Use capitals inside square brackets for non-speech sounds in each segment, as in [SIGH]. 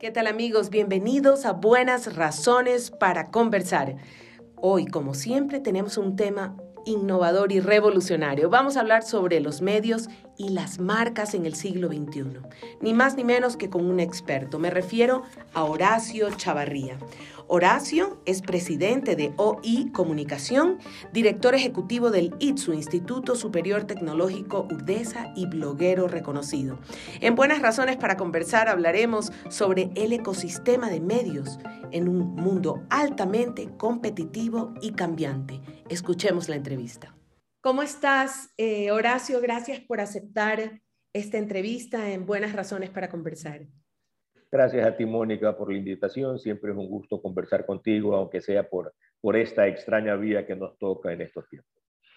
¿Qué tal amigos? Bienvenidos a Buenas Razones para Conversar. Hoy, como siempre, tenemos un tema innovador y revolucionario. Vamos a hablar sobre los medios y las marcas en el siglo XXI. Ni más ni menos que con un experto. Me refiero a Horacio Chavarría. Horacio es presidente de OI Comunicación, director ejecutivo del ITSU, Instituto Superior Tecnológico UDESA y bloguero reconocido. En Buenas Razones para Conversar hablaremos sobre el ecosistema de medios en un mundo altamente competitivo y cambiante. Escuchemos la entrevista. ¿Cómo estás, eh, Horacio? Gracias por aceptar esta entrevista en Buenas Razones para Conversar. Gracias a ti, Mónica, por la invitación. Siempre es un gusto conversar contigo, aunque sea por, por esta extraña vía que nos toca en estos tiempos.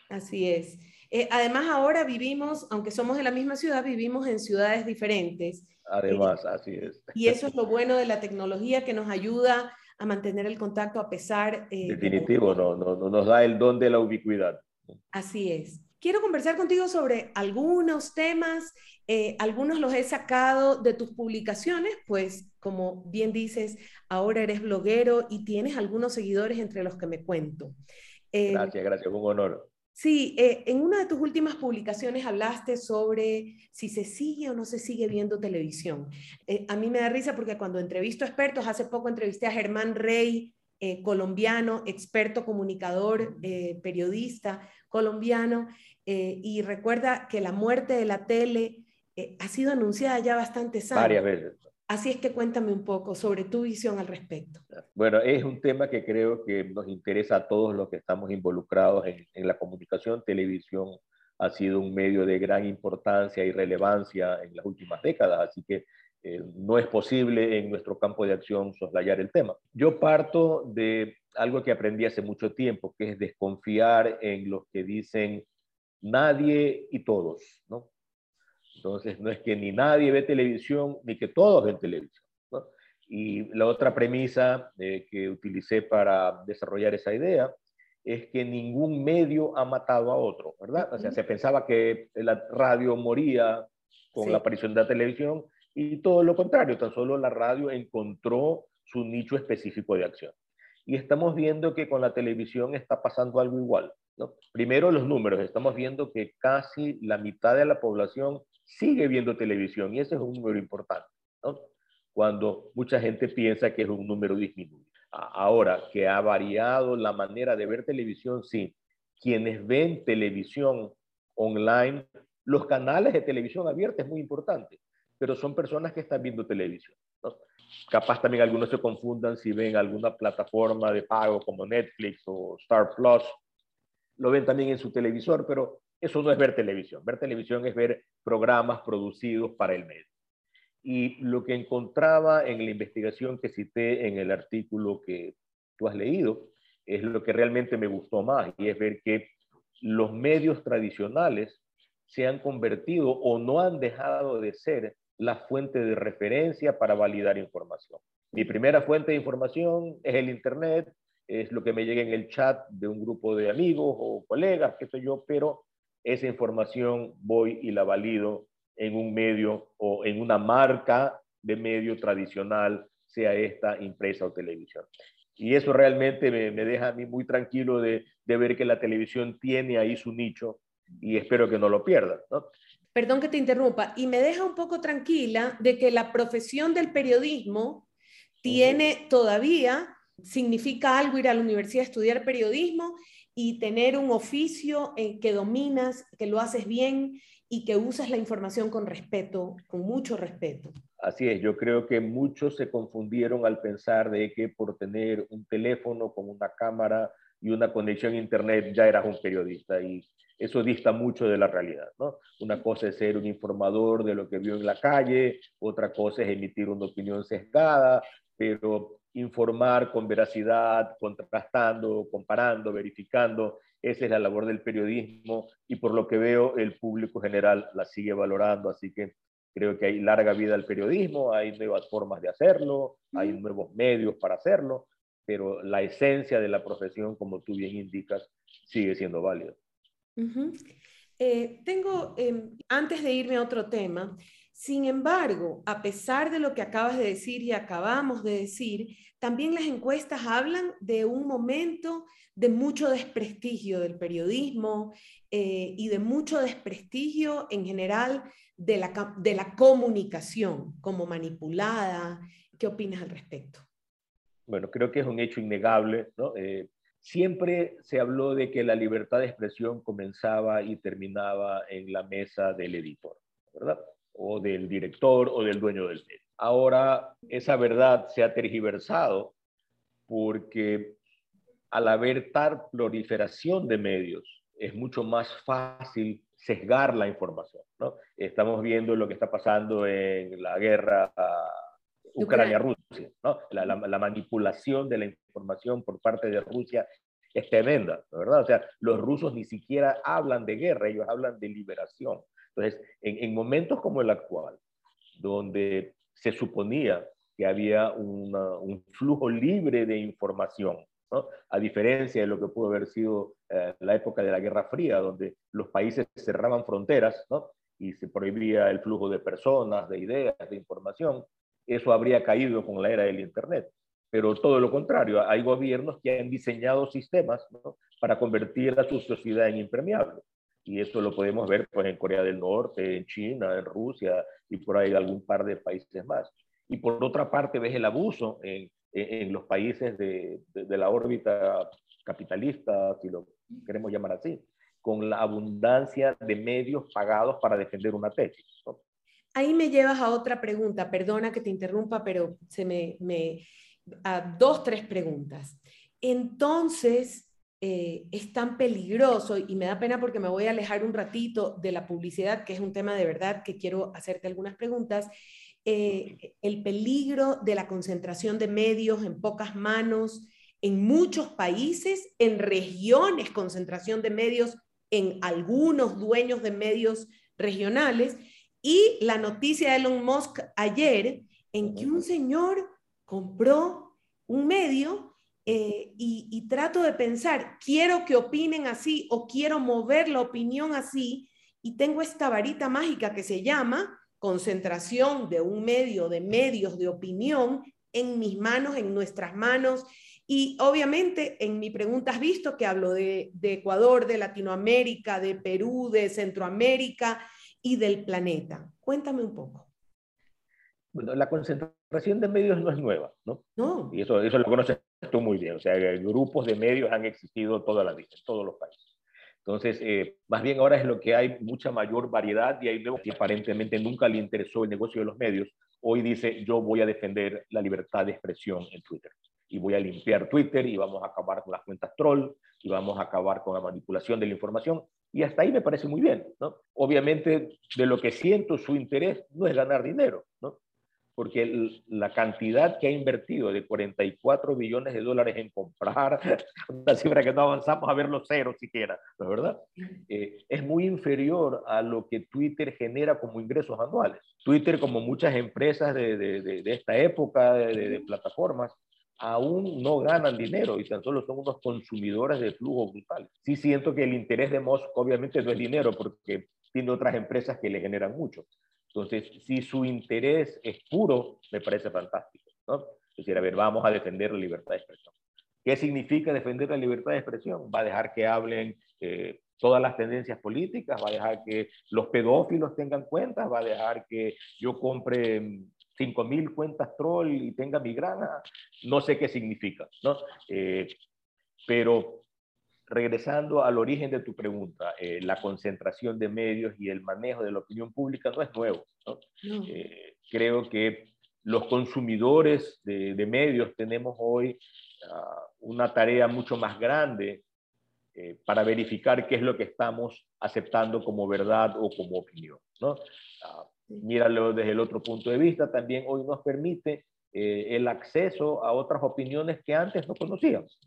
Así es. Eh, además, ahora vivimos, aunque somos de la misma ciudad, vivimos en ciudades diferentes. Además, así es. Y eso es lo bueno de la tecnología que nos ayuda a mantener el contacto a pesar. Eh, Definitivo, no, no, no nos da el don de la ubicuidad. Así es. Quiero conversar contigo sobre algunos temas eh, algunos los he sacado de tus publicaciones, pues como bien dices, ahora eres bloguero y tienes algunos seguidores entre los que me cuento. Eh, gracias, gracias, un honor. Sí, eh, en una de tus últimas publicaciones hablaste sobre si se sigue o no se sigue viendo televisión. a mí me da risa porque cuando entrevisto expertos, hace poco entrevisté a Germán Rey, colombiano, experto comunicador, periodista colombiano, y recuerda que la muerte de la tele eh, ha sido anunciada ya bastantes años. Varias veces. Así es que cuéntame un poco sobre tu visión al respecto. Bueno, es un tema que creo que nos interesa a todos los que estamos involucrados en, la comunicación. Televisión ha sido un medio de gran importancia y relevancia en las últimas décadas, así que eh, no es posible en nuestro campo de acción soslayar el tema. Yo parto de algo que aprendí hace mucho tiempo, que es desconfiar en los que dicen nadie y todos, ¿no? Entonces, no es que ni nadie ve televisión, ni que todos ven televisión. Y la otra premisa eh, que utilicé para desarrollar esa idea es que ningún medio ha matado a otro, ¿verdad? O sea, se pensaba que la radio moría con la aparición de la televisión y todo lo contrario, tan solo la radio encontró su nicho específico de acción. Y estamos viendo que con la televisión está pasando algo igual. ¿no? Primero los números, estamos viendo que casi la mitad de la población sigue viendo televisión y ese es un número importante, ¿no? Cuando mucha gente piensa que es un número disminuido. Ahora, que ha variado la manera de ver televisión, sí. Quienes ven televisión online, los canales de televisión abierta es muy importante, pero son personas que están viendo televisión. ¿no? Capaz también algunos se confundan si ven alguna plataforma de pago como Netflix o Star Plus, lo ven también en su televisor, pero eso no es ver televisión. Ver televisión es ver programas producidos para el medio. Y lo que encontraba en la investigación que cité en el artículo que tú has leído es lo que realmente me gustó más y es ver que los medios tradicionales se han convertido o no han dejado de ser la fuente de referencia para validar información. Mi primera fuente de información es el Internet, es lo que me llega en el chat de un grupo de amigos o colegas, qué sé yo, pero esa información voy y la valido en un medio o en una marca de medio tradicional, sea esta impresa o televisión. Y eso realmente me, deja a mí muy tranquilo de, ver que la televisión tiene ahí su nicho y espero que no lo pierda. Perdón que te interrumpa, y me deja un poco tranquila de que la profesión del periodismo tiene todavía, significa algo ir a la universidad a estudiar periodismo y tener un oficio en que dominas, que lo haces bien y que usas la información con respeto, con mucho respeto. Así es, yo creo que muchos se confundieron al pensar de que por tener un teléfono con una cámara y una conexión a internet ya eras un periodista y eso dista mucho de la realidad, ¿no? Una cosa es ser un informador de lo que vio en la calle, otra cosa es emitir una opinión sesgada, pero informar con veracidad, contrastando, comparando, verificando. Esa es la labor del periodismo y por lo que veo el público general la sigue valorando, así que creo que hay larga vida al periodismo, hay nuevas formas de hacerlo, hay nuevos medios para hacerlo, pero la esencia de la profesión, como tú bien indicas, sigue siendo válida. Eh, tengo, em, antes de irme a otro tema, Sin embargo, a pesar de lo que acabas de decir y acabamos de decir, también las encuestas hablan de un momento de mucho desprestigio del periodismo eh, y de mucho desprestigio en general de la, de la comunicación como manipulada. ¿Qué opinas al respecto? Bueno, creo que es un hecho innegable. ¿no? Eh, siempre se habló de que la libertad de expresión comenzaba y terminaba en la mesa del editor, ¿verdad? O del director o del dueño del medio. Ahora esa verdad se ha tergiversado porque al haber tal proliferación de medios, es mucho más fácil sesgar la información. ¿no? Estamos viendo lo que está pasando en la guerra Ucrania-Rusia. ¿no? La, la, manipulación de la información por parte de Rusia es tremenda, ¿verdad? O sea, los rusos ni siquiera hablan de guerra, ellos hablan de liberación. Entonces, en, en momentos como el actual, donde se suponía que había un flujo libre de información, ¿no? a diferencia de lo que pudo haber sido eh, la época de la Guerra Fría, donde los países cerraban fronteras ¿no? y se prohibía el flujo de personas, de ideas, de información, eso habría caído con la era del Internet. Pero todo lo contrario, hay gobiernos que han diseñado sistemas para convertir a su sociedad en impermeable. Y eso lo podemos ver pues, en Corea del Norte, en China, en Rusia y por ahí algún par de países más. Y por otra parte ves el abuso en, en los países de, de, la órbita capitalista, si lo queremos llamar así, con la abundancia de medios pagados para defender una tesis. Ahí me llevas a otra pregunta, perdona que te interrumpa, pero se me, me a dos, tres preguntas. Entonces, eh, es tan peligroso y me da pena porque me voy a alejar un ratito de la publicidad, que es un tema de verdad que quiero hacerte algunas preguntas. Eh, el peligro de la concentración de medios en pocas manos en muchos países, en regiones, concentración de medios en algunos dueños de medios regionales, y la noticia de Elon Musk ayer en que un señor compró un medio eh, y, trato de pensar, quiero que opinen así o quiero mover la opinión así, y tengo esta varita mágica que se llama concentración de un medio, de medios de opinión en mis manos, en nuestras manos. Y obviamente en mi pregunta has visto que hablo de Ecuador, de Latinoamérica, de Perú, de Centroamérica y del planeta. Cuéntame un poco. Bueno, la concentración de medios no es nueva, ¿no? No. Y eso, eso lo conoces tú muy bien. O sea, grupos de medios han existido toda la vida, en todos los países. Entonces, eh, más bien ahora es lo que hay mucha mayor variedad y hay nuevos que aparentemente nunca le interesó el negocio de los medios. Hoy dice, yo voy a defender la libertad de expresión en Twitter y voy a limpiar Twitter y vamos a acabar con las cuentas troll y vamos a acabar con la manipulación de la información. Y hasta ahí me parece muy bien, ¿no? Obviamente, de lo que siento su interés no es ganar dinero, ¿no? porque la cantidad que ha invertido de 44 billones de dólares en comprar, [LAUGHS] una cifra que no avanzamos a ver los ceros siquiera, ¿no es verdad? Eh, es muy inferior a lo que Twitter genera como ingresos anuales. Twitter, como muchas empresas de, de, de, esta época de, plataformas, aún no ganan dinero y tan solo son unos consumidores de flujo brutal. Sí siento que el interés de Musk obviamente no es dinero porque tiene otras empresas que le generan mucho, entonces, si su interés es puro, me parece fantástico, ¿no? Es decir, a ver, vamos a defender la libertad de expresión. ¿Qué significa defender la libertad de expresión? Va a dejar que hablen eh, todas las tendencias políticas, va a dejar que los pedófilos tengan cuentas, va a dejar que yo compre 5.000 cuentas troll y tenga mi grana, no sé qué significa, ¿no? Eh, pero regresando al origen de tu pregunta, eh, la concentración de medios y el manejo de la opinión pública no es nuevo. Eh, creo que los consumidores de, medios tenemos hoy ah, una tarea mucho más grande eh, para verificar qué es lo que estamos aceptando como verdad o como opinión. ¿no? Ah, míralo desde el otro punto de vista, también hoy nos permite el acceso a otras opiniones que antes no conocíamos.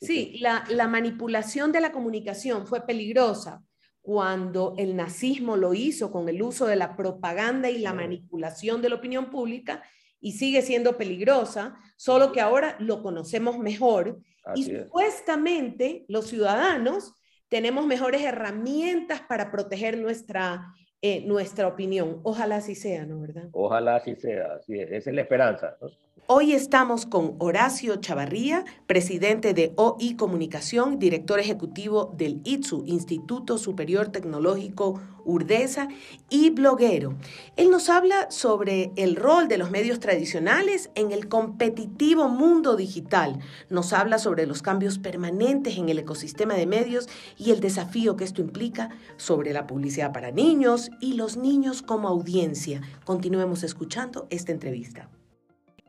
Sí, la, manipulación de la comunicación fue peligrosa cuando el nazismo lo hizo con el uso de la propaganda y la manipulación de la opinión pública y sigue siendo peligrosa, solo que ahora lo conocemos mejor y supuestamente los ciudadanos tenemos mejores herramientas para proteger nuestra eh, nuestra opinión. Ojalá así sea, ¿no verdad? Ojalá así sea, así es. Esa es la esperanza. ¿no? Hoy estamos con Horacio Chavarría, presidente de OI Comunicación, director ejecutivo del ITSU, Instituto Superior Tecnológico Urdesa, y bloguero. Él nos habla sobre el rol de los medios tradicionales en el competitivo mundo digital. Nos habla sobre los cambios permanentes en el ecosistema de medios y el desafío que esto implica sobre la publicidad para niños y los niños como audiencia. Continuemos escuchando esta entrevista.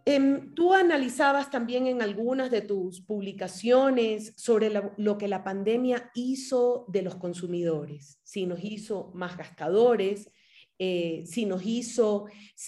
Em, tú analizabas también en algunas de tus publicaciones sobre lo que la pandemia hizo de los consumidores, si nos hizo más gastadores, eh, si nos hizo,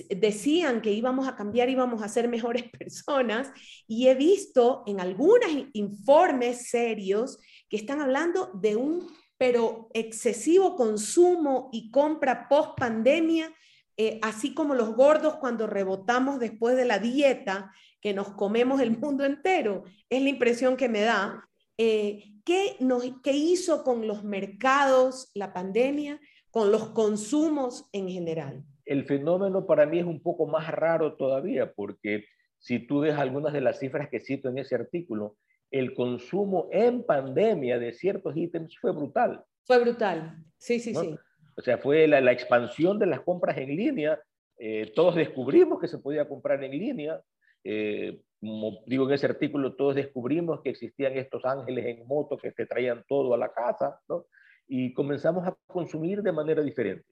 decían que íbamos a cambiar, íbamos a ser mejores [LAUGHS] personas, y he visto en algunos informes serios que están hablando de un pero excesivo consumo y compra post pandemia eh, así como los gordos cuando rebotamos después de la dieta, que nos comemos el mundo entero, es la impresión que me da. Eh, ¿qué, ¿Qué hizo con los mercados la pandemia, con los consumos en general? El fenómeno para mí es un poco más raro todavía, porque si tú ves algunas de las cifras que cito en ese artículo, el consumo en pandemia de ciertos ítems fue brutal. Fue brutal, sí, sí, sí. O sea, fue la, expansión de las compras en línea. Eh, todos descubrimos que se podía comprar en línea. Eh, como digo en ese artículo, todos descubrimos que existían estos ángeles en moto que te traían todo a la casa, ¿no? Y comenzamos a consumir de manera diferente.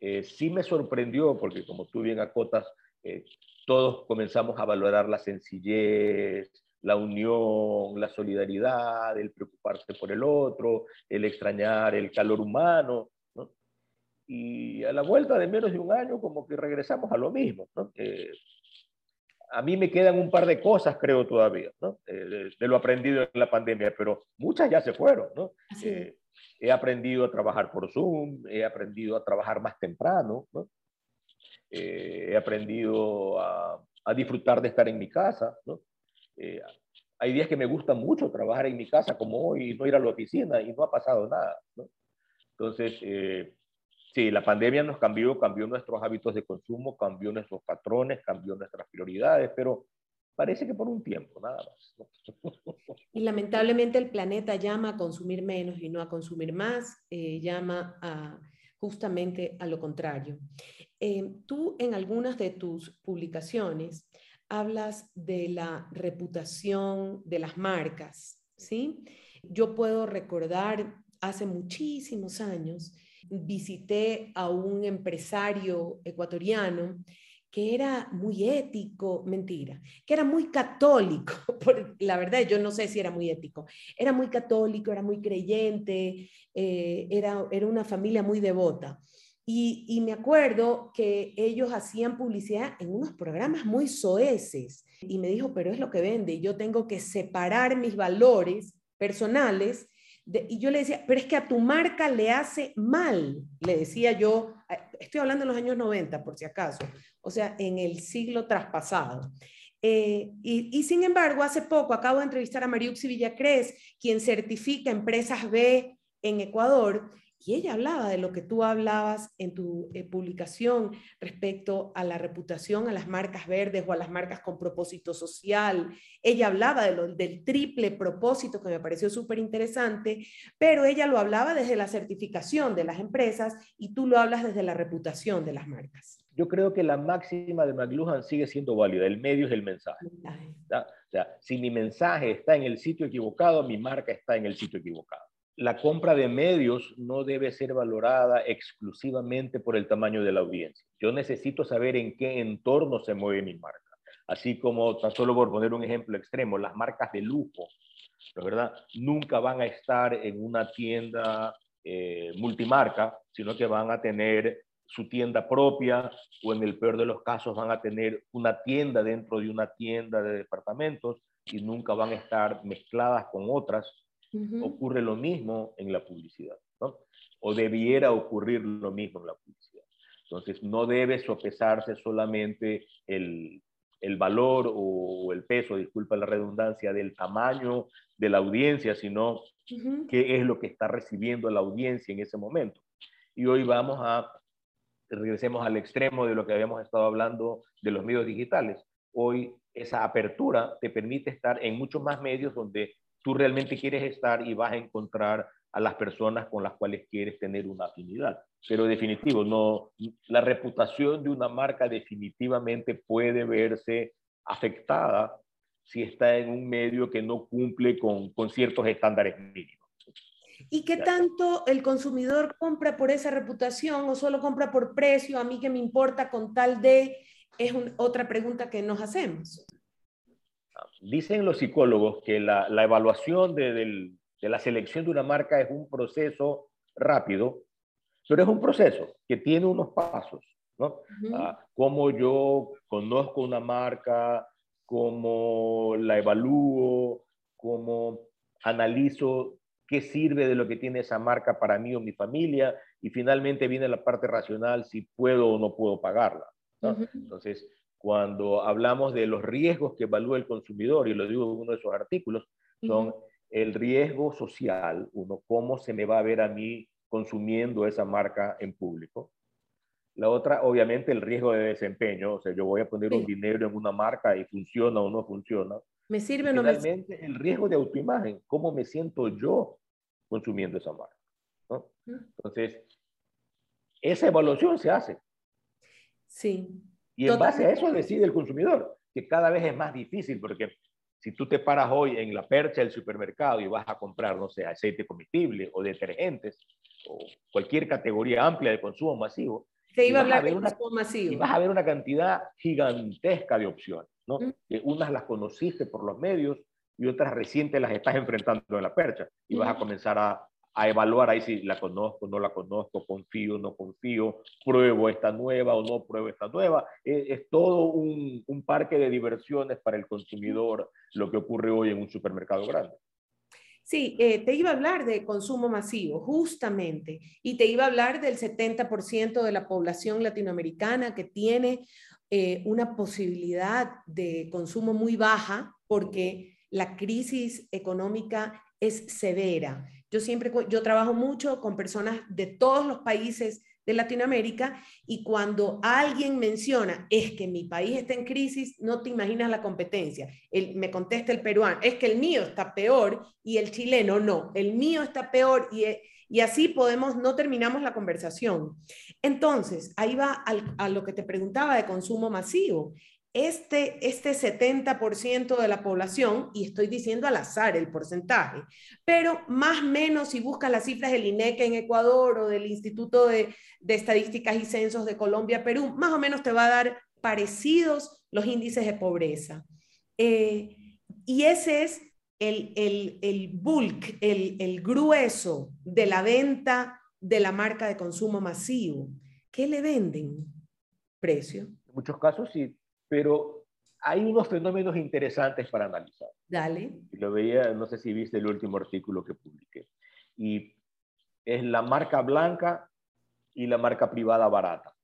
Eh, sí me sorprendió, porque como tú bien acotas, todos comenzamos a valorar la sencillez, la unión, la solidaridad, el preocuparse por el otro, el extrañar el calor humano y a la vuelta de menos de un año como que regresamos a lo mismo. ¿no? Eh, a mí me quedan un par de cosas, creo todavía, ¿no? Eh, de, lo aprendido en la pandemia, pero muchas ya se fueron. ¿no? Eh, he aprendido a trabajar por Zoom, he aprendido a trabajar más temprano, ¿no? he aprendido a, a, disfrutar de estar en mi casa. ¿no? hay días que me gusta mucho trabajar en mi casa, como hoy, no ir a la oficina y no ha pasado nada. ¿no? Entonces, Sí, la pandemia nos cambió, cambió nuestros hábitos de consumo, cambió nuestros patrones, cambió nuestras prioridades, pero parece que por un tiempo, nada más. [LAUGHS] Y lamentablemente el planeta llama a consumir menos y no a consumir más, eh, llama a, justamente a lo contrario. Eh, tú en algunas de tus publicaciones hablas de la reputación de las marcas, ¿sí? Yo puedo recordar hace muchísimos años visité a un empresario ecuatoriano que era muy ético, mentira, que era muy católico, [LAUGHS] la verdad yo no sé si era muy ético, era muy católico, era muy creyente, eh, era, era una familia muy devota. Y, y, me acuerdo que ellos hacían publicidad en unos programas muy soeces y me dijo, pero es lo que vende, yo tengo que separar mis valores personales y yo le decía, pero es que a tu marca le hace mal, le decía yo, estoy hablando de los años 90 por si acaso, o sea, en el siglo traspasado. Eh, y, sin embargo, hace poco acabo de entrevistar a Mariuxi Villacrés, quien certifica empresas B en Ecuador, y ella hablaba de lo que tú hablabas en tu eh, publicación respecto a la reputación a las marcas verdes o a las marcas con propósito social. Ella hablaba de del triple propósito que me pareció súper interesante, pero ella lo hablaba desde la certificación de las empresas y tú lo hablas desde la reputación de las marcas. Yo creo que la máxima de McLuhan sigue siendo válida. El medio es el mensaje. O sea, si mi mensaje está en el sitio equivocado, mi marca está en el sitio equivocado la compra de medios no debe ser valorada exclusivamente por el tamaño de la audiencia. Yo necesito saber en qué entorno se mueve mi marca. Así como, tan solo por poner un ejemplo extremo, las marcas de lujo, ¿verdad? Nunca van a estar en una tienda eh, multimarca, sino que van a tener su tienda propia o en el peor de los casos van a tener una tienda dentro de una tienda de departamentos y nunca van a estar mezcladas con otras Ocurre lo mismo en la publicidad, ¿no? O debiera ocurrir lo mismo en la publicidad. Entonces, no debe sopesarse solamente el, el valor o el peso, disculpa la redundancia, del tamaño de la audiencia, sino qué es lo que está recibiendo la audiencia en ese momento. Y hoy vamos a regresemos al extremo de lo que habíamos estado hablando de los medios digitales. Hoy esa apertura te permite estar en muchos más medios donde tú realmente quieres estar y vas a encontrar a las personas con las cuales quieres tener una afinidad. Pero definitivo, no, la reputación de una marca definitivamente puede verse afectada si está en un medio que no cumple con, con ciertos estándares mínimos. ¿Y qué tanto el consumidor compra por esa reputación o solo compra por precio? A mí que me importa con tal de, es otra pregunta que nos hacemos. Dicen los psicólogos que la, la evaluación de, de, la selección de una marca es un proceso rápido, pero es un proceso que tiene unos pasos, ¿no? Ah, cómo yo conozco una marca, cómo la evalúo, cómo analizo qué sirve de lo que tiene esa marca para mí o mi familia, y finalmente viene la parte racional, si puedo o no puedo pagarla. Entonces, cuando hablamos de los riesgos que evalúa el consumidor, y lo digo en uno de esos artículos, son el riesgo social, uno, cómo se me va a ver a mí consumiendo esa marca en público. La otra, obviamente, el riesgo de desempeño, o sea, yo voy a poner un dinero en una marca y funciona o no funciona. ¿Me sirve o no me sirve? el riesgo de autoimagen, cómo me siento yo consumiendo esa marca. ¿no? Entonces, esa evaluación se hace. Sí. Y en base a eso decide el consumidor, que cada vez es más difícil porque si tú te paras hoy en la percha del supermercado y vas a comprar, no sé, aceite comestible o detergentes o cualquier categoría amplia de consumo masivo, te iba a hablar de consumo masivo. Y vas a ver una cantidad gigantesca de opciones. ¿no? Que unas las conociste por los medios y otras recientes las estás enfrentando en la percha y vas a comenzar a, a, evaluar ahí si la conozco, no la conozco, confío, no confío, pruebo esta nueva o no pruebo esta nueva. Es, es todo un, un, parque de diversiones para el consumidor lo que ocurre hoy en un supermercado grande. Sí, eh, te iba a hablar de consumo masivo, justamente, y te iba a hablar del 70% de la población latinoamericana que tiene eh, una posibilidad de consumo muy baja porque la crisis económica es severa. Yo siempre, yo trabajo mucho con personas de todos los países de Latinoamérica y cuando alguien menciona es que mi país está en crisis, no te imaginas la competencia. El, me contesta el peruano, es que el mío está peor y el chileno no, el mío está peor y, y así podemos, no terminamos la conversación. Entonces, ahí va a lo que te preguntaba de consumo masivo. Este, este 70% de la población, y estoy diciendo al azar el porcentaje, pero más o menos si buscas las cifras del INEC en Ecuador o del Instituto de, Estadísticas y Censos de Colombia, Perú, más o menos te va a dar parecidos los índices de pobreza. Eh, y ese es el, el, el bulk, el, el grueso de la venta de la marca de consumo masivo. ¿Qué le venden? Precio. En muchos casos sí, pero hay unos fenómenos interesantes para analizar. Dale. Lo veía, no sé si viste el último artículo que publiqué. Y es la marca blanca y la marca privada barata.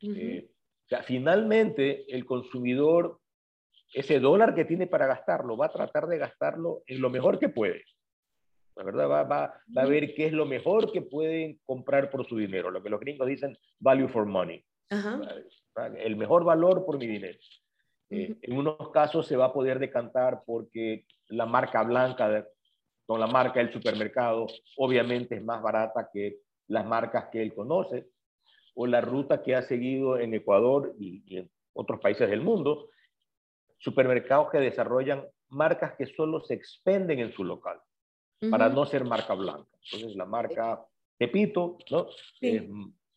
Eh, o sea, finalmente, el consumidor ese dólar que tiene para gastarlo, va a tratar de gastarlo en lo mejor que puede. La verdad, va, va, va, a ver qué es lo mejor que pueden comprar por su dinero, lo que los gringos dicen value for money. El mejor valor por mi dinero. Eh, en unos casos se va a poder decantar porque la marca blanca con la marca del supermercado obviamente es más barata que las marcas que él conoce o la ruta que ha seguido en Ecuador y, y en otros países del mundo supermercados que desarrollan marcas que solo se expenden en su local, para no ser marca blanca. Entonces, la marca Pepito, ¿no? Es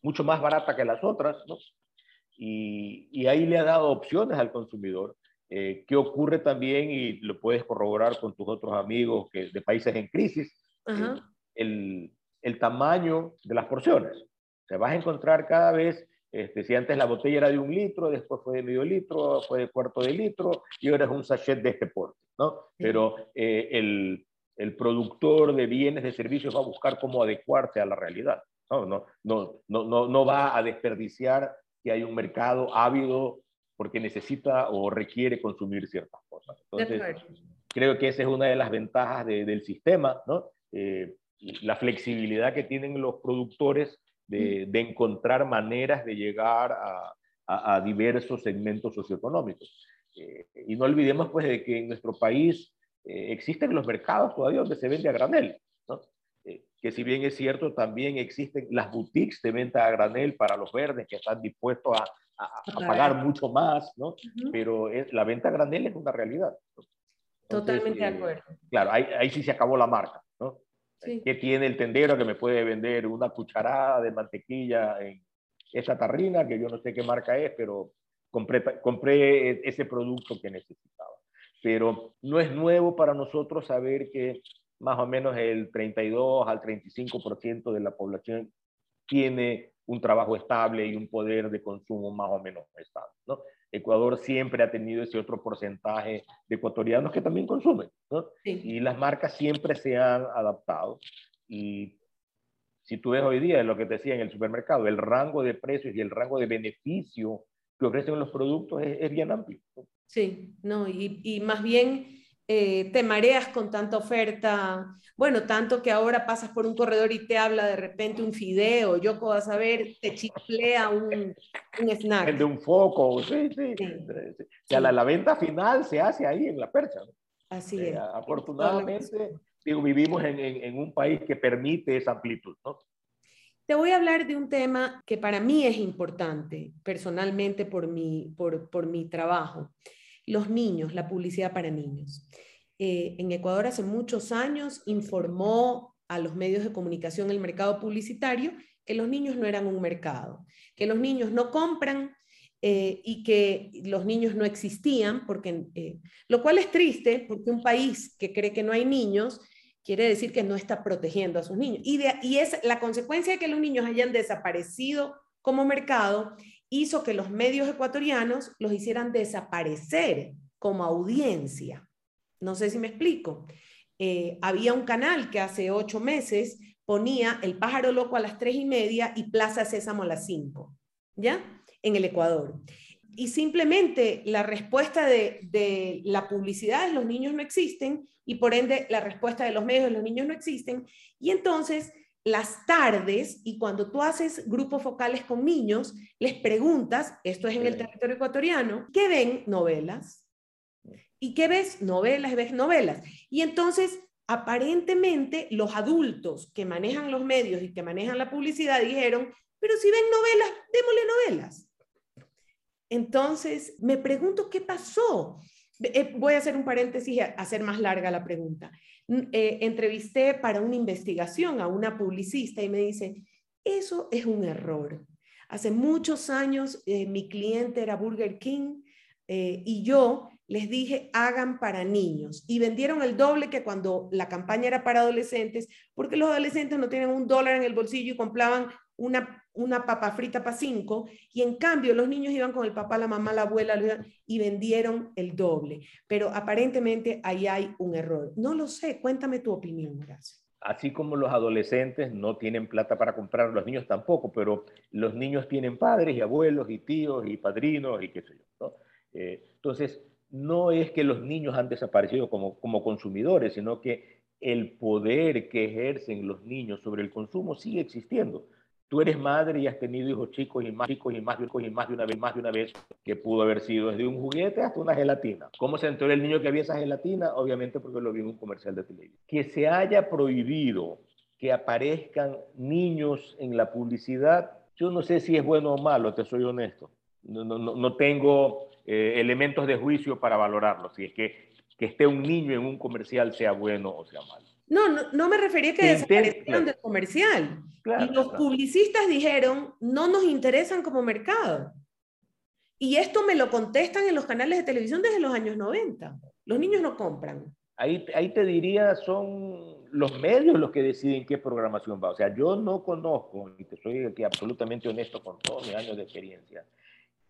mucho más barata que las otras, ¿no? Y, y ahí le ha dado opciones al consumidor. Eh, ¿Qué ocurre también, y lo puedes corroborar con tus otros amigos que, de países en crisis, el, el tamaño de las porciones. Te vas a encontrar cada vez este, si antes la botella era de un litro, después fue de medio litro, fue de cuarto de litro y ahora es un sachet de este porte, ¿no? Pero eh, el, el, productor de bienes, de servicios va a buscar cómo adecuarse a la realidad, ¿no? No, no, no, no, va a desperdiciar que hay un mercado ávido porque necesita o requiere consumir ciertas cosas. Entonces, creo que esa es una de las ventajas del sistema, ¿no? Eh, la flexibilidad que tienen los productores de, encontrar maneras de llegar a, a, diversos segmentos socioeconómicos. Eh, y no olvidemos pues de que en nuestro país eh, existen los mercados todavía donde se vende a granel, ¿no? Eh, que si bien es cierto, también existen las boutiques de venta a granel para los verdes que están dispuestos a, a, pagar mucho más, ¿no? Pero es, la venta a granel es una realidad. Totalmente de acuerdo. Claro, ahí, ahí sí se acabó la marca, ¿no? ¿Qué tiene el tendero que me puede vender una cucharada de mantequilla en esa tarrina, que yo no sé qué marca es, pero compré, compré ese producto que necesitaba? Pero no es nuevo para nosotros saber que más o menos el 32 al 35% de la población tiene un trabajo estable y un poder de consumo más o menos estable. ¿no? Ecuador siempre ha tenido ese otro porcentaje de ecuatorianos que también consumen. ¿no? Y las marcas siempre se han adaptado. Y si tú ves hoy día lo que te decía en el supermercado, el rango de precios y el rango de beneficio que ofrecen los productos es, bien amplio. Sí, no, y, y más bien eh, te mareas con tanta oferta, bueno, tanto que ahora pasas por un corredor y te habla de repente un fideo, yo puedo saber, te chiflea un, un snack. De un foco, sí, sí. O sea, la, venta final se hace ahí en la percha. Así eh, es. Afortunadamente, digo, vivimos en, en, un país que permite esa amplitud, ¿no? Te voy a hablar de un tema que para mí es importante, personalmente por mi, por, por mi trabajo los niños, la publicidad para niños. Eh, en Ecuador hace muchos años informó a los medios de comunicación el mercado publicitario que los niños no eran un mercado, que los niños no compran eh, y que los niños no existían, porque, eh, lo cual es triste porque un país que cree que no hay niños quiere decir que no está protegiendo a sus niños. Y, y es la consecuencia de que los niños hayan desaparecido como mercado hizo que los medios ecuatorianos los hicieran desaparecer como audiencia. No sé si me explico. Eh, había un canal que hace ocho meses ponía El pájaro loco a las tres y media y Plaza Sésamo a las cinco, ¿ya? En el Ecuador. Y simplemente la respuesta de, de la publicidad es los niños no existen y por ende la respuesta de los medios es los niños no existen. Y entonces las tardes y cuando tú haces grupos focales con niños, les preguntas, esto es en el territorio ecuatoriano, ¿qué ven? Novelas. ¿Y qué ves? Novelas, ves novelas. Y entonces, aparentemente, los adultos que manejan los medios y que manejan la publicidad dijeron, pero si ven novelas, démosle novelas. Entonces, me pregunto qué pasó. Eh, voy a hacer un paréntesis y hacer más larga la pregunta. Eh, entrevisté para una investigación a una publicista y me dice, eso es un error. Hace muchos años eh, mi cliente era Burger King y yo les dije, hagan para niños. Y vendieron el doble que cuando la campaña era para adolescentes, porque los adolescentes no tienen un dólar en el bolsillo y compraban una, una papa frita para cinco, y en cambio los niños iban con el papá, la mamá, la abuela, y vendieron el doble. Pero aparentemente ahí hay un error. No lo sé, cuéntame tu opinión, gracias. Así como los adolescentes no tienen plata para comprar, los niños tampoco, pero los niños tienen padres y abuelos y tíos y padrinos y qué sé yo. Eh, entonces, no es que los niños han desaparecido como, como consumidores, sino que el poder que ejercen los niños sobre el consumo sigue existiendo. Tú eres madre y has tenido hijos chicos y más chicos y más chicos y más de una vez, más de una vez, que pudo haber sido desde un juguete hasta una gelatina. ¿Cómo se enteró el niño que había esa gelatina? Obviamente porque lo vio en un comercial de televisión. Que se haya prohibido que aparezcan niños en la publicidad, yo no sé si es bueno o malo, te soy honesto. No, no, no tengo eh, elementos de juicio para valorarlo, si es que que esté un niño en un comercial sea bueno o sea malo. No, no, no me refería a que desaparecieron del comercial. y los publicistas dijeron, no nos interesan como mercado. Y esto me lo contestan en los canales de televisión desde los años 90. Los niños no compran. Ahí, ahí te diría, son los medios los que deciden qué programación va. O sea, yo no conozco, y te soy aquí absolutamente honesto con todos mis años de experiencia,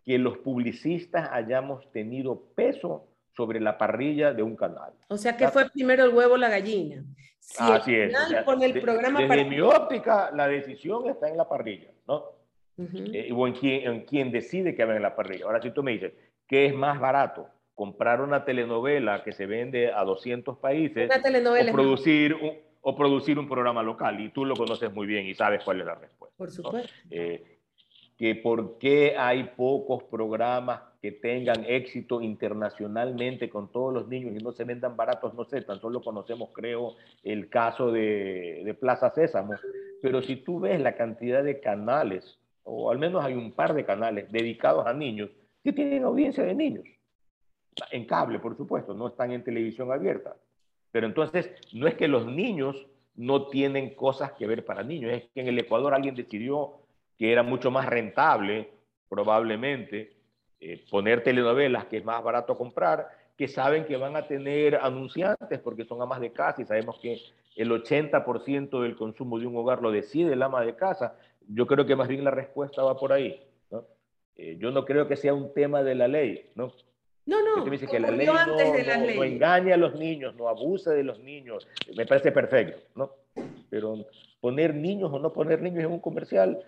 que los publicistas hayamos tenido peso sobre la parrilla de un canal. O sea, que fue primero el huevo o la gallina? Si Así es. el programa desde mi óptica, la decisión está en la parrilla, ¿no? Eh, o en quien, en quien decide que haga en la parrilla. Ahora, si tú me dices, ¿qué es más barato? Comprar una telenovela que se vende a 200 países una telenovela o producir, un, o producir un programa local, y tú lo conoces muy bien y sabes cuál es la respuesta. Por supuesto. Eh, que por qué hay pocos programas que tengan éxito internacionalmente con todos los niños y no se vendan baratos, no sé, tan solo conocemos, creo, el caso de, de Plaza Sésamo, pero si tú ves la cantidad de canales, o al menos hay un par de canales dedicados a niños, que tienen audiencia de niños, en cable, por supuesto, no están en televisión abierta. Pero entonces, no es que los niños no tienen cosas que ver para niños, es que en el Ecuador alguien decidió que era mucho más rentable, probablemente, eh, poner telenovelas que es más barato comprar, que saben que van a tener anunciantes porque son amas de casa y sabemos que el 80% del consumo de un hogar lo decide el ama de casa. Yo creo que más bien la respuesta va por ahí. ¿no? Eh, yo no creo que sea un tema de la ley, ¿no? No, no. Me dice que la ley no, no, engaña a los niños, no abusa de los niños. Me parece perfecto, ¿no? Pero poner niños o no poner niños en un comercial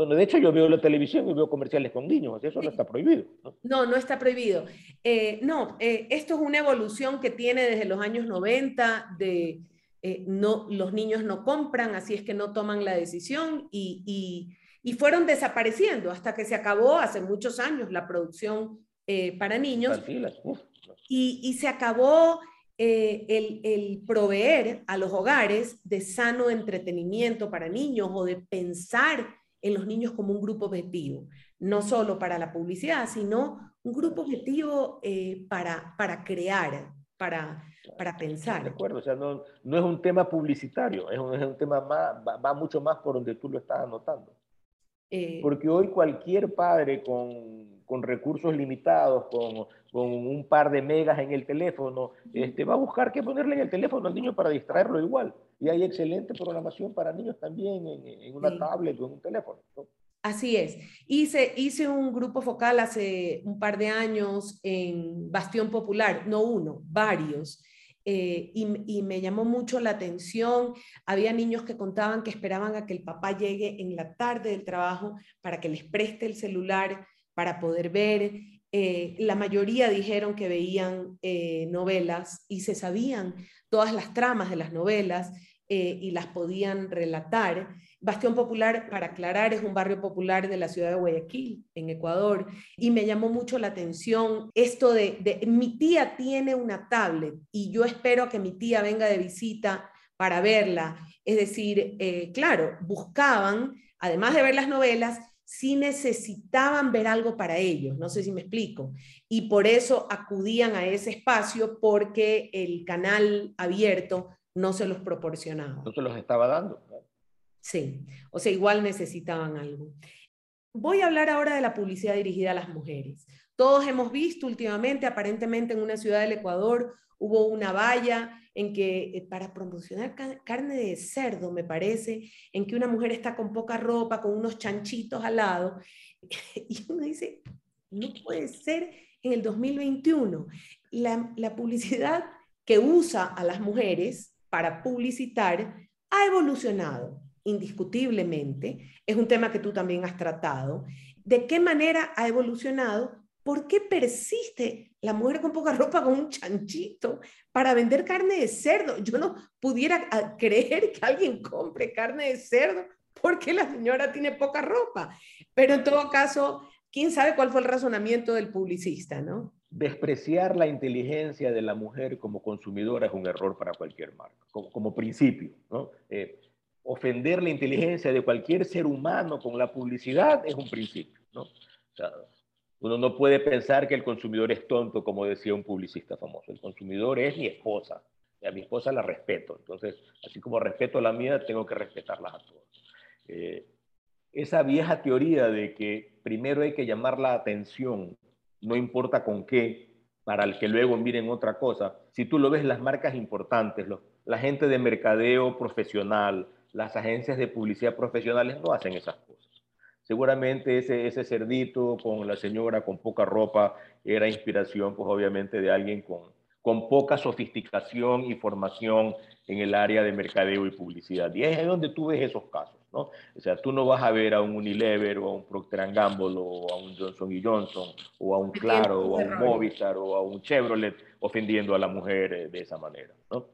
bueno, de hecho yo veo la televisión y veo comerciales con niños, eso no está prohibido. No, no, está prohibido. Eh, no, eh, esto es una evolución que tiene desde los años 90 de eh, no, los niños no compran, así es que no toman la decisión y, y, fueron desapareciendo hasta que se acabó hace muchos años la producción para niños. Y, y, se acabó el, el, proveer a los hogares de sano entretenimiento para niños o de pensar en los niños como un grupo objetivo, no solo para la publicidad, sino un grupo objetivo eh, para, para crear, para, para pensar. De acuerdo, o sea, no, no es un tema publicitario, es un, es un tema más, va, mucho más por donde tú lo estás anotando. Eh, Porque hoy cualquier padre con, con recursos limitados, con, con, un par de megas en el teléfono, este, va a buscar qué ponerle en el teléfono al niño para distraerlo igual. Y hay excelente programación para niños también en, una tablet o en un teléfono. Así es. Hice, hice un grupo focal hace un par de años en Bastión Popular, no uno, varios. Eh, y, y, me llamó mucho la atención. Había niños que contaban que esperaban a que el papá llegue en la tarde del trabajo para que les preste el celular para poder ver. Eh, la mayoría dijeron que veían eh, novelas y se sabían todas las tramas de las novelas eh, y las podían relatar. Bastión Popular, para aclarar, es un barrio popular de la ciudad de Guayaquil, en Ecuador, y me llamó mucho la atención esto de, mi tía tiene una tablet y yo espero que mi tía venga de visita para verla. Es decir, claro, buscaban, además de ver las novelas, si necesitaban ver algo para ellos, no sé si me explico, y por eso acudían a ese espacio porque el canal abierto no se los proporcionaba. No se los estaba dando. Sí, o sea, igual necesitaban algo. Voy a hablar ahora de la publicidad dirigida a las mujeres. Todos hemos visto últimamente, aparentemente en una ciudad del Ecuador, hubo una valla en que eh, para promocionar carne de cerdo, me parece, en que una mujer está con poca ropa, con unos chanchitos al lado, [LAUGHS] y uno dice, no puede ser en el 2021. La, la publicidad que usa a las mujeres para publicitar ha evolucionado indiscutiblemente. Es un tema que tú también has tratado. ¿De qué manera ha evolucionado? ¿Por qué persiste la mujer con poca ropa con un chanchito para vender carne de cerdo? Yo no pudiera ah, creer que alguien compre carne de cerdo porque la señora tiene poca ropa. Pero en todo caso, quién sabe cuál fue el razonamiento del publicista, ¿no? despreciar la inteligencia de la mujer como consumidora es un error para cualquier marca, como, principio. ¿no? Eh, ofender la inteligencia de cualquier ser humano con la publicidad es un principio. ¿no? Uno no puede pensar que el consumidor es tonto, como decía un publicista famoso. El consumidor es mi esposa. Y a mi esposa la respeto. Entonces, así como respeto a la mía, tengo que respetarlas a todos. Eh, esa vieja teoría de que primero hay que llamar la atención no importa con qué, para el que luego miren otra cosa. Si tú lo ves, las marcas importantes, la gente de mercadeo profesional, las agencias de publicidad profesionales no hacen esas cosas. Seguramente ese, ese cerdito con la señora con poca ropa era inspiración, pues obviamente, de alguien con, con poca sofisticación y formación en el área de mercadeo y publicidad. Y es ahí donde tú ves esos casos. ¿no? O sea, tú no vas a ver a un Unilever o a un Procter Gamble o a un Johnson Johnson o a un Claro o a un Movistar o a un Chevrolet ofendiendo a la mujer eh, de esa manera, ¿no?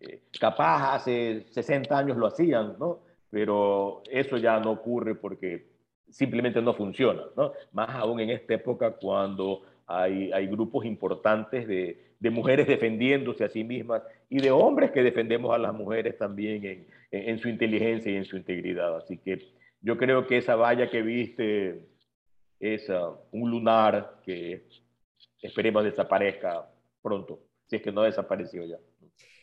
Eh, capaz hace 60 años lo hacían, ¿no? Pero eso ya no ocurre porque simplemente no funciona, ¿no? Más aún en esta época cuando hay, grupos importantes de, mujeres defendiéndose a sí mismas y de hombres que defendemos a las mujeres también en, su inteligencia y en su integridad. Así que yo creo que esa valla que viste es uh, un lunar que esperemos desaparezca pronto, si es que no ha desaparecido ya.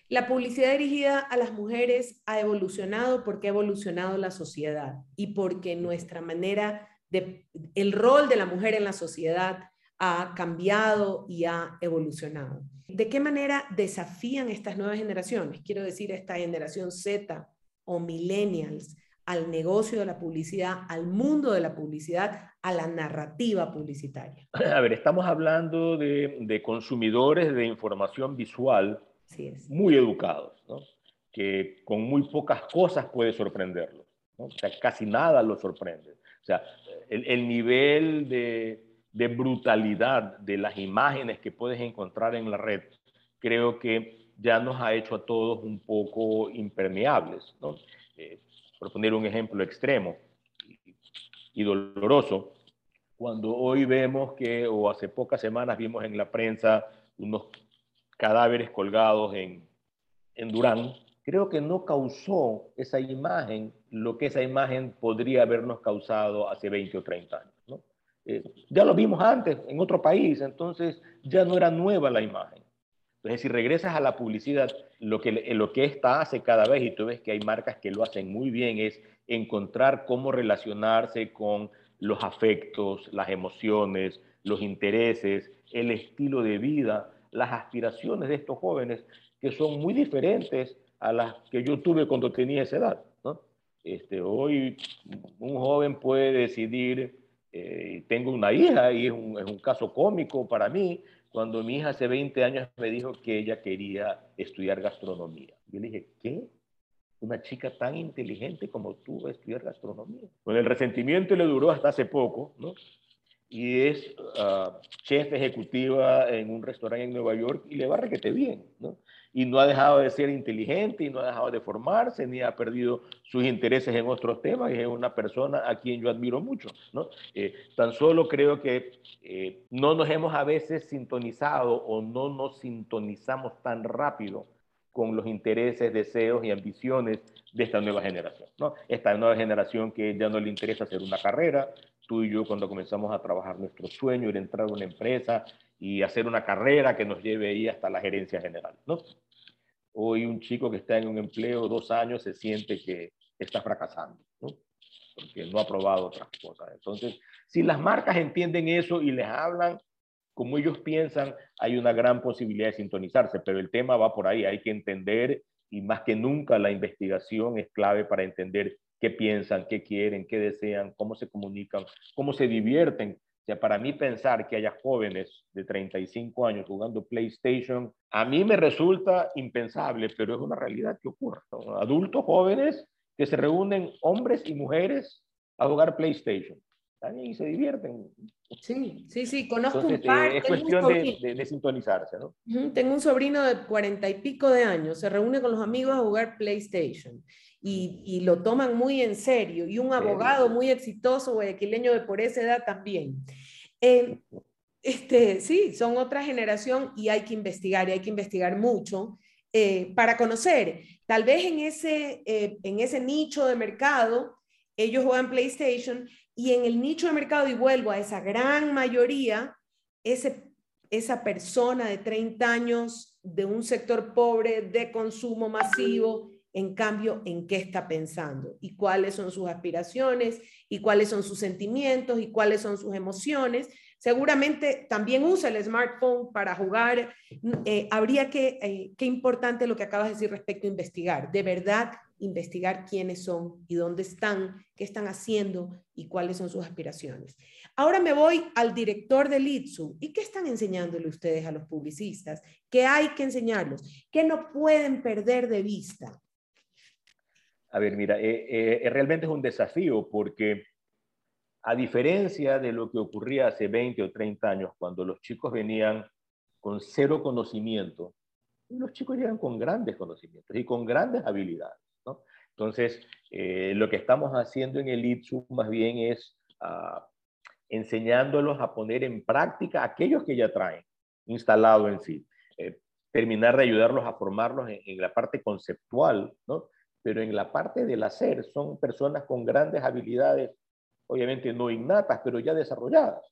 La publicidad dirigida a las mujeres ha evolucionado porque ha evolucionado la sociedad y porque nuestra manera de, el rol de la mujer en la sociedad ha cambiado y ha evolucionado. ¿De qué manera desafían estas nuevas generaciones? Quiero decir, esta generación Z o millennials al negocio de la publicidad, al mundo de la publicidad, a la narrativa publicitaria. A ver, estamos hablando de, de consumidores de información visual muy educados, ¿no? que con muy pocas cosas puede sorprenderlos. ¿no? O sea, casi nada los sorprende. O sea, el, el nivel de, de, brutalidad de las imágenes que puedes encontrar en la red, creo que ya nos ha hecho a todos un poco impermeables. ¿no? Eh, por poner un ejemplo extremo y doloroso, cuando hoy vemos que, o hace pocas semanas vimos en la prensa unos cadáveres colgados en, Durán, creo que no causó esa imagen lo que esa imagen podría habernos causado hace 20 o 30 años. Eh, ya lo vimos antes en otro país, entonces ya no era nueva la imagen. Entonces, si regresas a la publicidad, lo que, lo hace cada vez, y tú ves que hay marcas que lo hacen muy bien, es encontrar cómo relacionarse con los afectos, las emociones, los intereses, el estilo de vida las aspiraciones de estos jóvenes que son muy diferentes a las que yo tuve cuando tenía esa edad. Este, hoy un joven puede decidir, eh, tengo una hija y es un, caso cómico para mí, cuando mi hija hace 20 años me dijo que ella quería estudiar gastronomía. Yo le dije, ¿qué? Una chica tan inteligente como tú va a estudiar gastronomía. Con el resentimiento le duró hasta hace poco, ¿no? Y es uh, chef ejecutiva en un restaurante en Nueva York y le va requete bien, ¿no? Y no ha dejado de ser inteligente y no ha dejado de formarse ni ha perdido sus intereses en otros temas y es una persona a quien yo admiro mucho, ¿no? Eh, tan solo creo que eh, no nos hemos a veces sintonizado o no nos sintonizamos tan rápido con los intereses, deseos y ambiciones de esta nueva generación. Esta nueva generación que ya no le interesa hacer una carrera, tú y yo cuando comenzamos a trabajar nuestro sueño era entrar a una empresa y hacer una carrera que nos lleve ahí hasta la gerencia general, ¿no? Hoy un chico que está en un empleo dos años se siente que está fracasando, ¿no? Porque no ha probado otras cosas. Entonces, si las marcas entienden eso y les hablan como ellos piensan, hay una gran posibilidad de sintonizarse, pero el tema va por ahí, hay que entender y más que nunca la investigación es clave para entender qué piensan, qué quieren, qué desean, cómo se comunican, cómo se divierten. O sea, para mí pensar que haya jóvenes de 35 años jugando PlayStation, a mí me resulta impensable, pero es una realidad que ocurre. Adultos jóvenes que se reúnen, hombres y mujeres, a jugar PlayStation. También se divierten. Sí, sí, sí, conozco un par. Eh, es cuestión de, de, sintonizarse, ¿no? Tengo un sobrino de cuarenta y pico de años, se reúne con los amigos a jugar PlayStation y, lo toman muy en serio, y un abogado muy exitoso guayaquileño de por esa edad también. Eh, este, sí, son otra generación y hay que investigar, y hay que investigar mucho eh, para conocer. Tal vez en ese, eh, en ese nicho de mercado, ellos juegan PlayStation y en el nicho de mercado, y vuelvo a esa gran mayoría, ese, esa persona de 30 años de un sector pobre, de consumo masivo, en cambio, en qué está pensando y cuáles son sus aspiraciones y cuáles son sus sentimientos y cuáles son sus emociones. Seguramente también usa el smartphone para jugar. Eh, habría que, eh, qué importante lo que acabas de decir respecto a investigar, de verdad investigar quiénes son y dónde están, qué están haciendo y cuáles son sus aspiraciones. Ahora me voy al director del ITSU. ¿Y qué están enseñándole ustedes a los publicistas? ¿Qué hay que enseñarlos? ¿Qué no pueden perder de vista? A ver, mira, eh, eh, realmente es un desafío porque a diferencia de lo que ocurría hace 20 o 30 años, cuando los chicos venían con cero conocimiento los chicos llegan con grandes conocimientos y con grandes habilidades. ¿no? Entonces, eh, lo que estamos haciendo en el ITSU más bien es uh, enseñándolos a poner en práctica aquellos que ya traen instalado en sí. Eh, terminar de ayudarlos a formarlos en, en, la parte conceptual, ¿no? Pero en la parte del hacer son personas con grandes habilidades, obviamente no innatas, pero ya desarrolladas.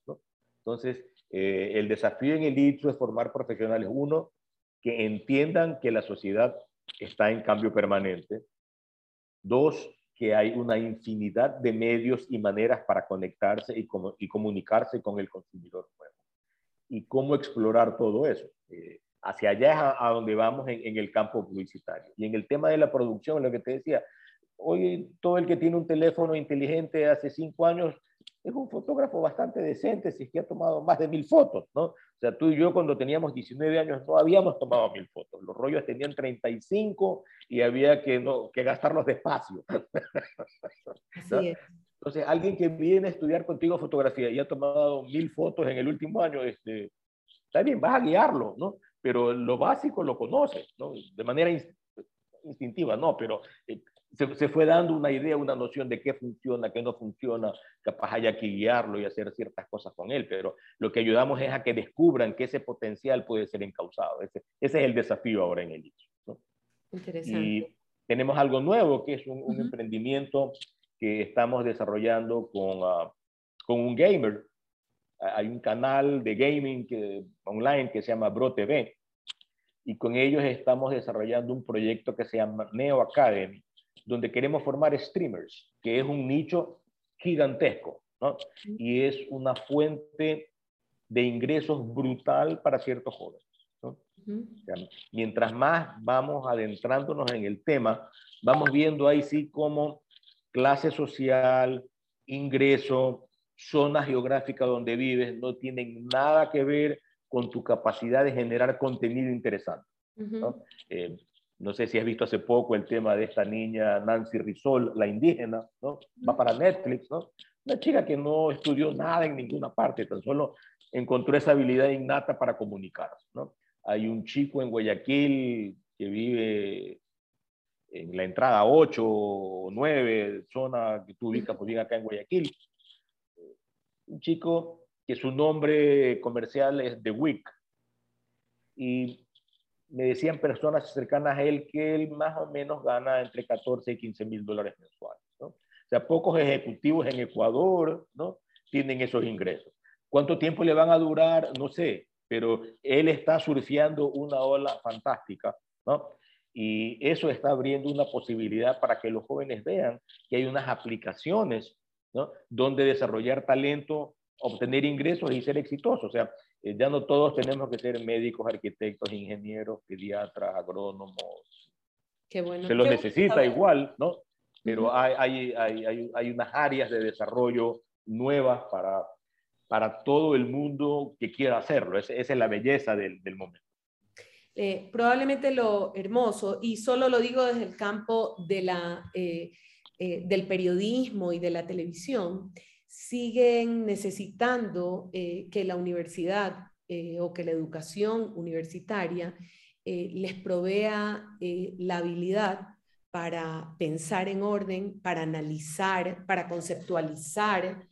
Entonces, eh, el desafío en el ITSU es formar profesionales, uno, que entiendan que la sociedad está en cambio permanente. Dos, que hay una infinidad de medios y maneras para conectarse y, y comunicarse con el consumidor nuevo. Y cómo explorar todo eso. Eh, hacia allá es a, donde vamos en, en, el campo publicitario. Y en el tema de la producción, lo que te decía, hoy todo el que tiene un teléfono inteligente hace cinco años es un fotógrafo bastante decente, si es que ha tomado más de mil fotos, ¿no? O sea, tú y yo cuando teníamos 19 años no habíamos tomado mil fotos, los rollos tenían 35 y había que, no, que gastarlos despacio. [LAUGHS] Entonces, alguien que viene a estudiar contigo fotografía y ha tomado mil fotos en el último año, este, está bien, vas a guiarlo, ¿no? Pero lo básico lo conoces, ¿no? De manera instintiva, no, pero eh, se, fue dando una idea, una noción de qué funciona, qué no funciona, capaz haya que guiarlo y hacer ciertas cosas con él, pero lo que ayudamos es a que descubran que ese potencial puede ser encausado. Ese, ese es el desafío ahora en el ITSO. ¿no? Interesante. Y tenemos algo nuevo, que es un, emprendimiento que estamos desarrollando con, uh, con un gamer. Hay un canal de gaming que, online que se llama Bro TV y con ellos estamos desarrollando un proyecto que se llama Neo Academy, donde queremos formar streamers, que es un nicho gigantesco, ¿no? Y es una fuente de ingresos brutal para ciertos jóvenes. ¿no? mientras más vamos adentrándonos en el tema, vamos viendo ahí sí como clase social, ingreso, zona geográfica donde vives, no tienen nada que ver con tu capacidad de generar contenido interesante. ¿no? No sé si has visto hace poco el tema de esta niña Nancy Rizol, la indígena, ¿no? Va para Netflix, ¿no? Una chica que no estudió nada en ninguna parte, tan solo encontró esa habilidad innata para comunicarse, ¿no? Hay un chico en Guayaquil que vive en la entrada 8 o 9, zona que tú ubicas, pues acá en Guayaquil. Un chico que su nombre comercial es The Wick. Y me decían personas cercanas a él que él más o menos gana entre 14 y 15 mil dólares mensuales. ¿no? O sea, pocos ejecutivos en Ecuador ¿no? tienen esos ingresos. ¿Cuánto tiempo le van a durar? No sé, pero él está surfeando una ola fantástica, ¿no? Y eso está abriendo una posibilidad para que los jóvenes vean que hay unas aplicaciones, ¿no? Donde desarrollar talento, obtener ingresos y ser exitosos. O sea, eh, ya no todos tenemos que ser médicos, arquitectos, ingenieros, pediatras, agrónomos. Qué bueno. Se los necesita igual, ¿no? Pero hay, hay, hay, hay, unas áreas de desarrollo nuevas para, para todo el mundo que quiera hacerlo. esa es la belleza del, del momento. Eh, probablemente lo hermoso, y solo lo digo desde el campo de la, eh, del periodismo y de la televisión, siguen necesitando eh, que la universidad eh, o que la educación universitaria eh, les provea la habilidad para pensar en orden, para analizar, para conceptualizar,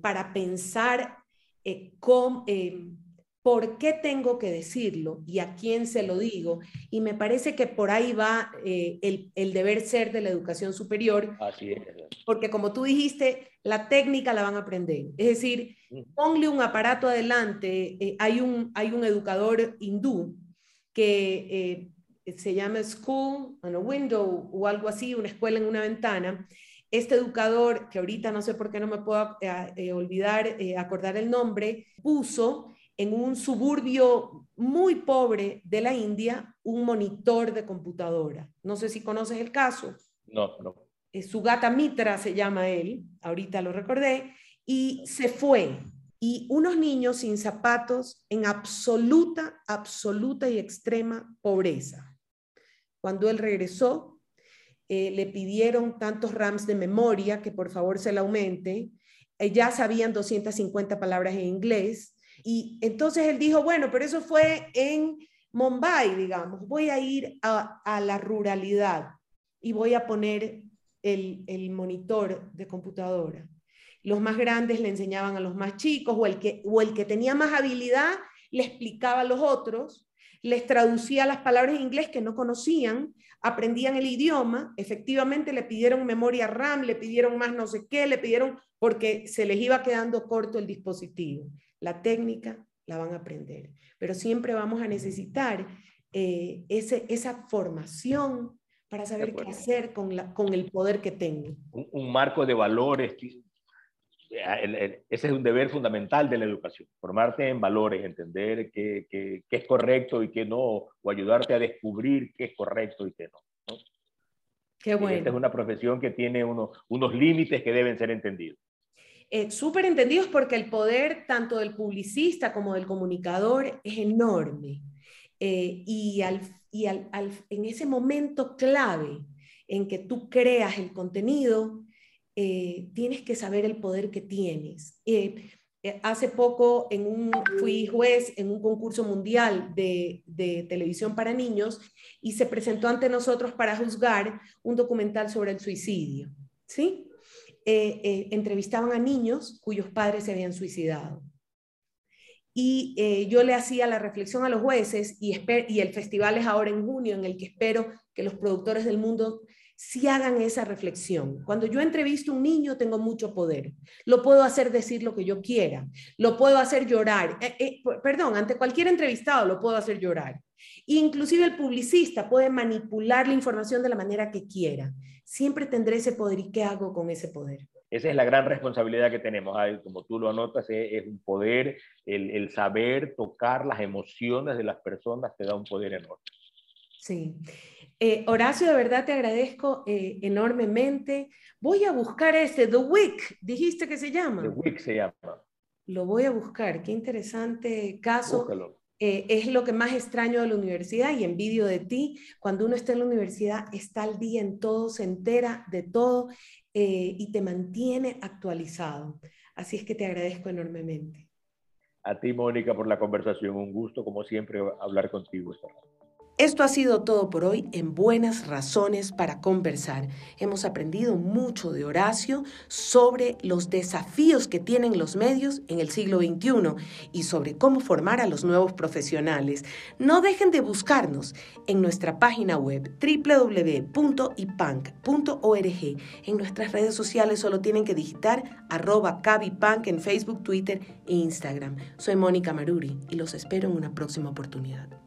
para pensar cómo, por qué tengo que decirlo y a quién se lo digo. Y me parece que por ahí va el, el, deber ser de la educación superior. Así es. Porque como tú dijiste, la técnica la van a aprender. Es decir, ponle un aparato adelante. Eh, hay, un, hay un educador hindú que eh, se llama School on a Window o algo así, una escuela en una ventana. Este educador, que ahorita no sé por qué no me puedo eh, olvidar, acordar el nombre, puso en un suburbio muy pobre de la India un monitor de computadora. No sé si conoces el caso. No, no. Eh, Sugata Mitra se llama él, ahorita lo recordé, y se fue. Y unos niños sin zapatos en absoluta, absoluta y extrema pobreza. Cuando él regresó, eh, le pidieron tantos RAMs de memoria que por favor se la aumente. Eh, ya sabían 250 palabras en inglés. Y entonces él dijo, bueno, pero eso fue en Mumbai, digamos, voy a ir a, la ruralidad y voy a poner el, el, monitor de computadora. Los más grandes le enseñaban a los más chicos o el, que, o el que tenía más habilidad le explicaba a los otros, les traducía las palabras en inglés que no conocían, aprendían el idioma, efectivamente le pidieron memoria RAM, le pidieron más no sé qué, le pidieron porque se les iba quedando corto el dispositivo. La técnica la van a aprender, pero siempre vamos a necesitar eh, ese, esa formación para saber qué hacer con, la, con el poder que tengo. Un, marco de valores, ese es un deber fundamental de la educación, formarte en valores, entender qué, qué, qué, es correcto y qué no, o ayudarte a descubrir qué es correcto y qué no. ¿no? Qué bueno. Esta es una profesión que tiene unos, unos límites que deben ser entendidos. Eh, súper entendidos porque el poder tanto del publicista como del comunicador es enorme. Eh, y, al, y al, en ese momento clave en que tú creas el contenido, eh, tienes que saber el poder que tienes. hace poco en un, fui juez en un concurso mundial de, de, televisión para niños y se presentó ante nosotros para juzgar un documental sobre el suicidio. ¿sí? Eh, eh, entrevistaban a niños cuyos padres se habían suicidado. Y eh, yo le hacía la reflexión a los jueces y, y el festival es ahora en junio en el que espero que los productores del mundo sí hagan esa reflexión. Cuando yo entrevisto a un niño tengo mucho poder. Lo puedo hacer decir lo que yo quiera. Lo puedo hacer llorar. perdón, ante cualquier entrevistado lo puedo hacer llorar. Inclusive el publicista puede manipular la información de la manera que quiera. Siempre tendré ese poder y ¿qué hago con ese poder? Esa es la gran responsabilidad que tenemos. Como tú lo anotas, es un poder, el, saber tocar las emociones de las personas te da un poder enorme. Sí. Eh, Horacio, de verdad te agradezco eh, enormemente. Voy a buscar este, The Week, dijiste que se llama. The Week se llama. Lo voy a buscar, qué interesante caso. Búscalo. Eh, es lo que más extraño de la universidad y envidio de ti. Cuando uno está en la universidad, está al día en todo, se entera de todo eh, y te mantiene actualizado. Así es que te agradezco enormemente. A ti, Mónica, por la conversación. Un gusto, como siempre, hablar contigo esta esto ha sido todo por hoy en Buenas Razones para Conversar. Hemos aprendido mucho de Horacio sobre los desafíos que tienen los medios en el siglo XXI y sobre cómo formar a los nuevos profesionales. No dejen de buscarnos en nuestra página web www.ipank.org. En nuestras redes sociales solo tienen que digitar arroba cabipunk en Facebook, Twitter e Instagram. Soy Mónica Maruri y los espero en una próxima oportunidad.